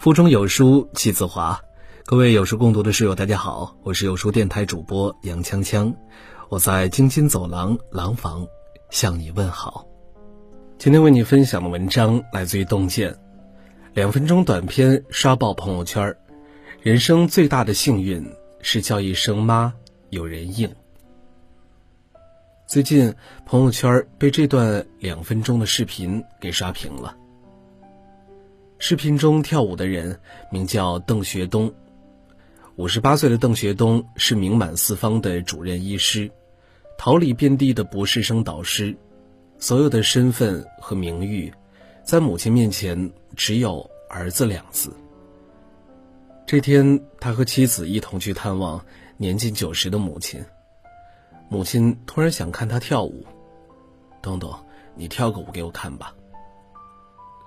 腹中有书气自华，各位有书共读的室友，大家好，我是有书电台主播杨锵锵，我在京津走廊廊坊向你问好。今天为你分享的文章来自于洞见，两分钟短片刷爆朋友圈人生最大的幸运是叫一声妈有人应。最近朋友圈被这段两分钟的视频给刷屏了。视频中跳舞的人名叫邓学东，五十八岁的邓学东是名满四方的主任医师，桃李遍地的博士生导师，所有的身份和名誉，在母亲面前只有儿子两字。这天，他和妻子一同去探望年近九十的母亲，母亲突然想看他跳舞，东东，你跳个舞给我看吧。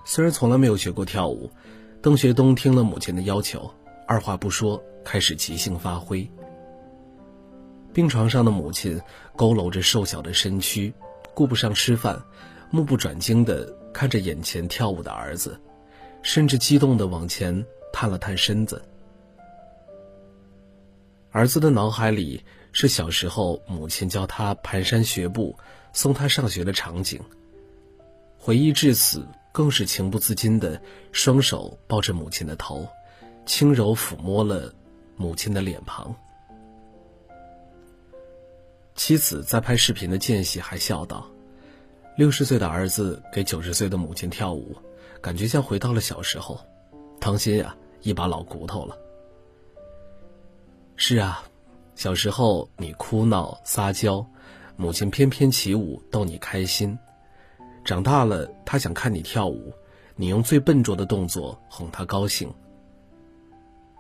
虽然从来没有学过跳舞，邓学东听了母亲的要求，二话不说，开始即兴发挥。病床上的母亲佝偻着瘦小的身躯，顾不上吃饭，目不转睛地看着眼前跳舞的儿子，甚至激动地往前探了探身子。儿子的脑海里是小时候母亲教他蹒跚学步、送他上学的场景，回忆至此。更是情不自禁的双手抱着母亲的头，轻柔抚摸了母亲的脸庞。妻子在拍视频的间隙还笑道：“六十岁的儿子给九十岁的母亲跳舞，感觉像回到了小时候。当心呀，一把老骨头了。”是啊，小时候你哭闹撒娇，母亲翩翩起舞逗你开心。长大了，他想看你跳舞，你用最笨拙的动作哄他高兴。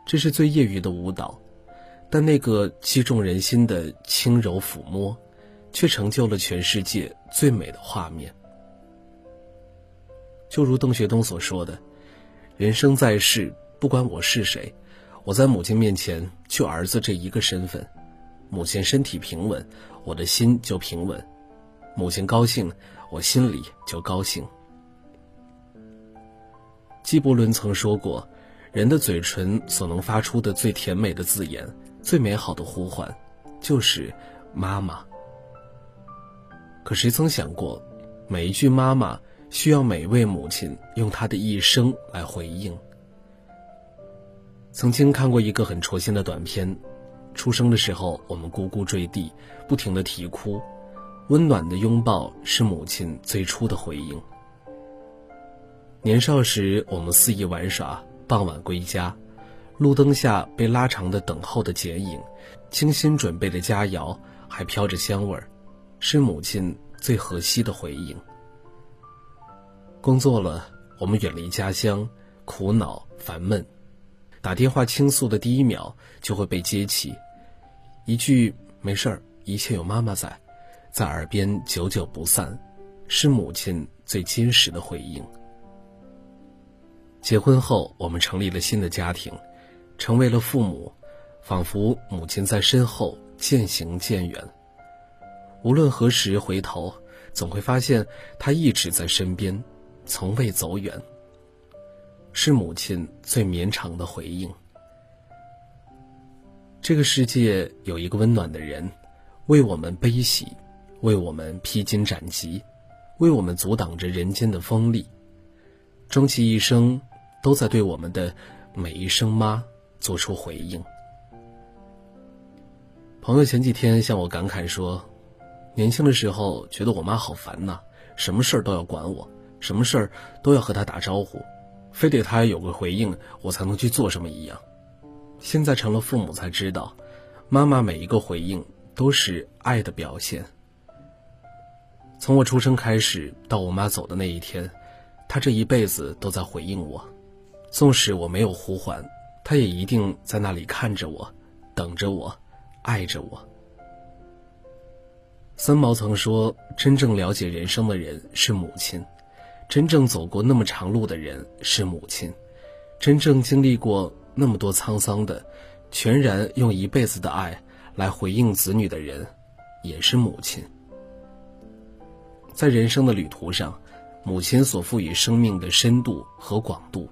这是最业余的舞蹈，但那个击中人心的轻柔抚摸，却成就了全世界最美的画面。就如邓学东所说的：“人生在世，不管我是谁，我在母亲面前就儿子这一个身份。母亲身体平稳，我的心就平稳；母亲高兴。”我心里就高兴。纪伯伦曾说过：“人的嘴唇所能发出的最甜美的字眼，最美好的呼唤，就是‘妈妈’。”可谁曾想过，每一句“妈妈”需要每一位母亲用她的一生来回应？曾经看过一个很戳心的短片：出生的时候，我们咕咕坠地，不停的啼哭。温暖的拥抱是母亲最初的回应。年少时，我们肆意玩耍，傍晚归家，路灯下被拉长的等候的剪影，精心准备的佳肴还飘着香味儿，是母亲最和煦的回应。工作了，我们远离家乡，苦恼烦闷，打电话倾诉的第一秒就会被接起，一句“没事儿，一切有妈妈在”。在耳边久久不散，是母亲最坚实的回应。结婚后，我们成立了新的家庭，成为了父母，仿佛母亲在身后渐行渐远。无论何时回头，总会发现她一直在身边，从未走远。是母亲最绵长的回应。这个世界有一个温暖的人，为我们悲喜。为我们披荆斩棘，为我们阻挡着人间的锋利，终其一生，都在对我们的每一声“妈”做出回应。朋友前几天向我感慨说，年轻的时候觉得我妈好烦呐，什么事儿都要管我，什么事儿都要和她打招呼，非得她有个回应我才能去做什么一样。现在成了父母才知道，妈妈每一个回应都是爱的表现。从我出生开始到我妈走的那一天，她这一辈子都在回应我，纵使我没有呼唤，她也一定在那里看着我，等着我，爱着我。三毛曾说：“真正了解人生的人是母亲，真正走过那么长路的人是母亲，真正经历过那么多沧桑的，全然用一辈子的爱来回应子女的人，也是母亲。”在人生的旅途上，母亲所赋予生命的深度和广度，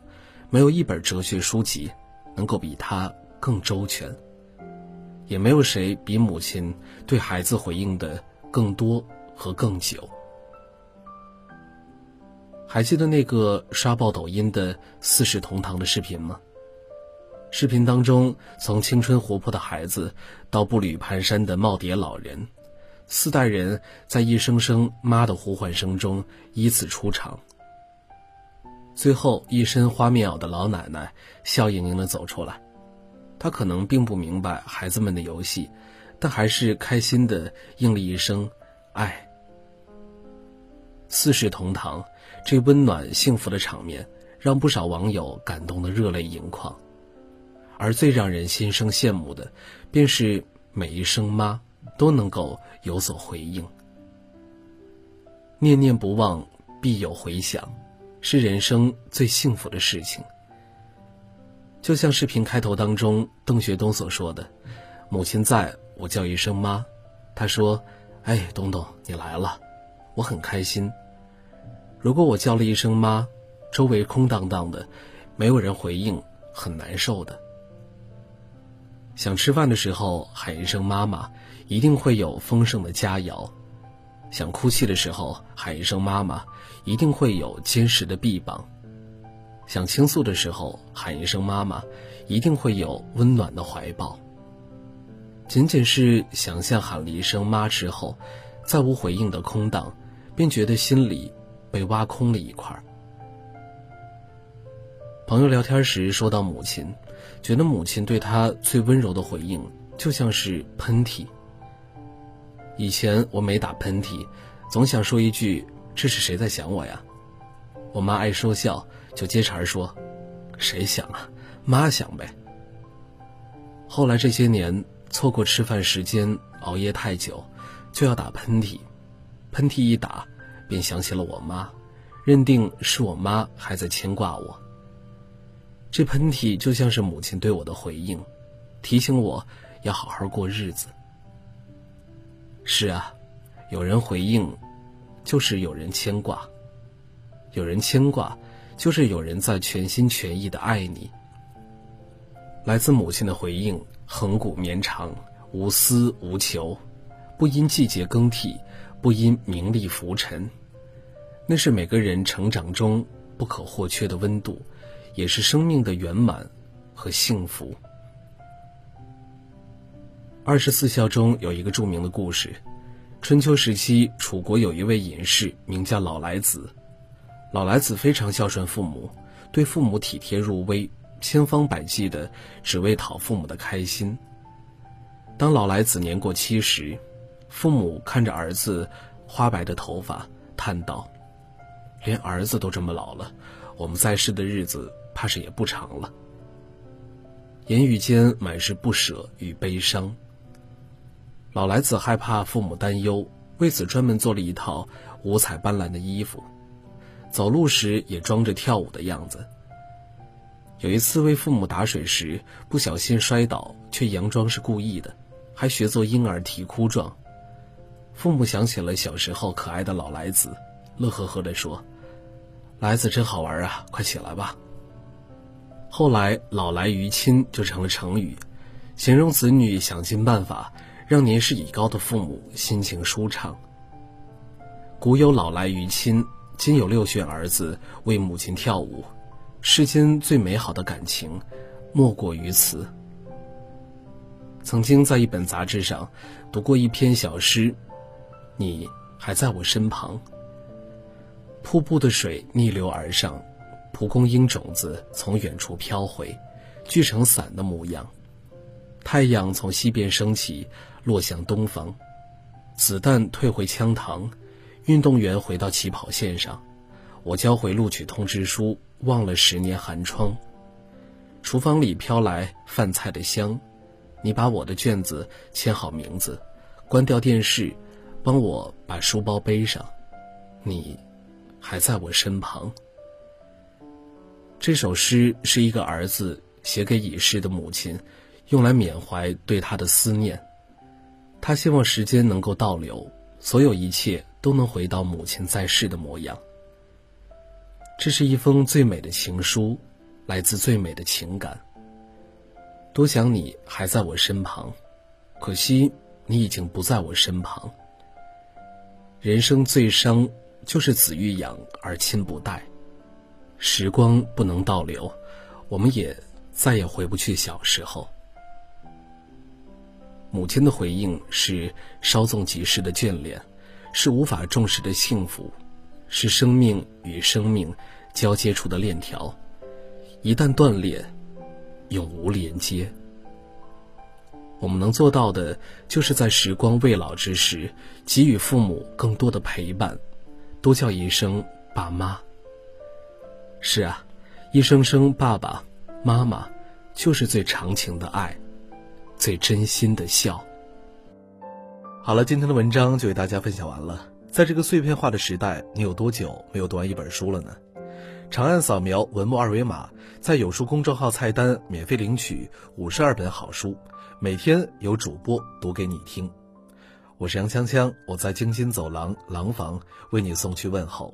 没有一本哲学书籍能够比她更周全，也没有谁比母亲对孩子回应的更多和更久。还记得那个刷爆抖音的四世同堂的视频吗？视频当中，从青春活泼的孩子到步履蹒跚的耄耋老人，四代人在一声声妈的呼唤声中依次出场。最后，一身花棉袄的老奶奶笑盈盈地走出来，她可能并不明白孩子们的游戏，但还是开心地应了一声“爱”。四世同堂，这温暖幸福的场面，让不少网友感动得热泪盈眶。而最让人心生羡慕的，便是每一声“妈”都能够有所回应。念念不忘，必有回响，是人生最幸福的事情。就像视频开头当中邓学东所说的：“母亲在，我叫一声妈。”他说：“哎，东东，你来了，我很开心。如果我叫了一声妈，周围空荡荡的，没有人回应，很难受的。”想吃饭的时候喊一声“妈妈”，一定会有丰盛的佳肴；想哭泣的时候喊一声“妈妈”，一定会有坚实的臂膀；想倾诉的时候喊一声“妈妈”，一定会有温暖的怀抱。仅仅是想象喊了一声“妈”之后，再无回应的空荡，便觉得心里被挖空了一块。朋友聊天时说到母亲。觉得母亲对他最温柔的回应，就像是喷嚏。以前我每打喷嚏，总想说一句：“这是谁在想我呀？”我妈爱说笑，就接茬说：“谁想啊？妈想呗。”后来这些年，错过吃饭时间，熬夜太久，就要打喷嚏，喷嚏一打，便想起了我妈，认定是我妈还在牵挂我。这喷嚏就像是母亲对我的回应，提醒我要好好过日子。是啊，有人回应，就是有人牵挂；有人牵挂，就是有人在全心全意的爱你。来自母亲的回应，恒古绵长，无私无求，不因季节更替，不因名利浮沉，那是每个人成长中不可或缺的温度。也是生命的圆满和幸福。二十四孝中有一个著名的故事：春秋时期，楚国有一位隐士，名叫老来子。老来子非常孝顺父母，对父母体贴入微，千方百计的只为讨父母的开心。当老来子年过七十，父母看着儿子花白的头发，叹道：“连儿子都这么老了，我们在世的日子……”怕是也不长了。言语间满是不舍与悲伤。老来子害怕父母担忧，为此专门做了一套五彩斑斓的衣服，走路时也装着跳舞的样子。有一次为父母打水时不小心摔倒，却佯装是故意的，还学做婴儿啼哭状。父母想起了小时候可爱的老来子，乐呵呵地说：“来子真好玩啊，快起来吧。”后来“老来于亲”就成了成语，形容子女想尽办法让年事已高的父母心情舒畅。古有“老来于亲”，今有六旬儿子为母亲跳舞，世间最美好的感情，莫过于此。曾经在一本杂志上读过一篇小诗：“你还在我身旁。”瀑布的水逆流而上。蒲公英种子从远处飘回，聚成伞的模样。太阳从西边升起，落向东方。子弹退回枪膛，运动员回到起跑线上。我交回录取通知书，忘了十年寒窗。厨房里飘来饭菜的香，你把我的卷子签好名字，关掉电视，帮我把书包背上。你，还在我身旁。这首诗是一个儿子写给已逝的母亲，用来缅怀对他的思念。他希望时间能够倒流，所有一切都能回到母亲在世的模样。这是一封最美的情书，来自最美的情感。多想你还在我身旁，可惜你已经不在我身旁。人生最伤就是子欲养而亲不待，时光不能倒流，我们也再也回不去小时候。母亲的回应是稍纵即逝的眷恋，是无法重视的幸福，是生命与生命交接处的链条，一旦断裂，永无连接。我们能做到的，就是在时光未老之时，给予父母更多的陪伴，多叫一声爸妈。是啊，一声声爸爸妈妈，就是最长情的爱。最真心的笑。好了，今天的文章就给大家分享完了。在这个碎片化的时代，你有多久没有读完一本书了呢？长按扫描文末二维码，在有书公众号菜单免费领取五十二本好书，每天有主播读给你听。我是杨锵锵，我在京津走廊廊坊为你送去问候。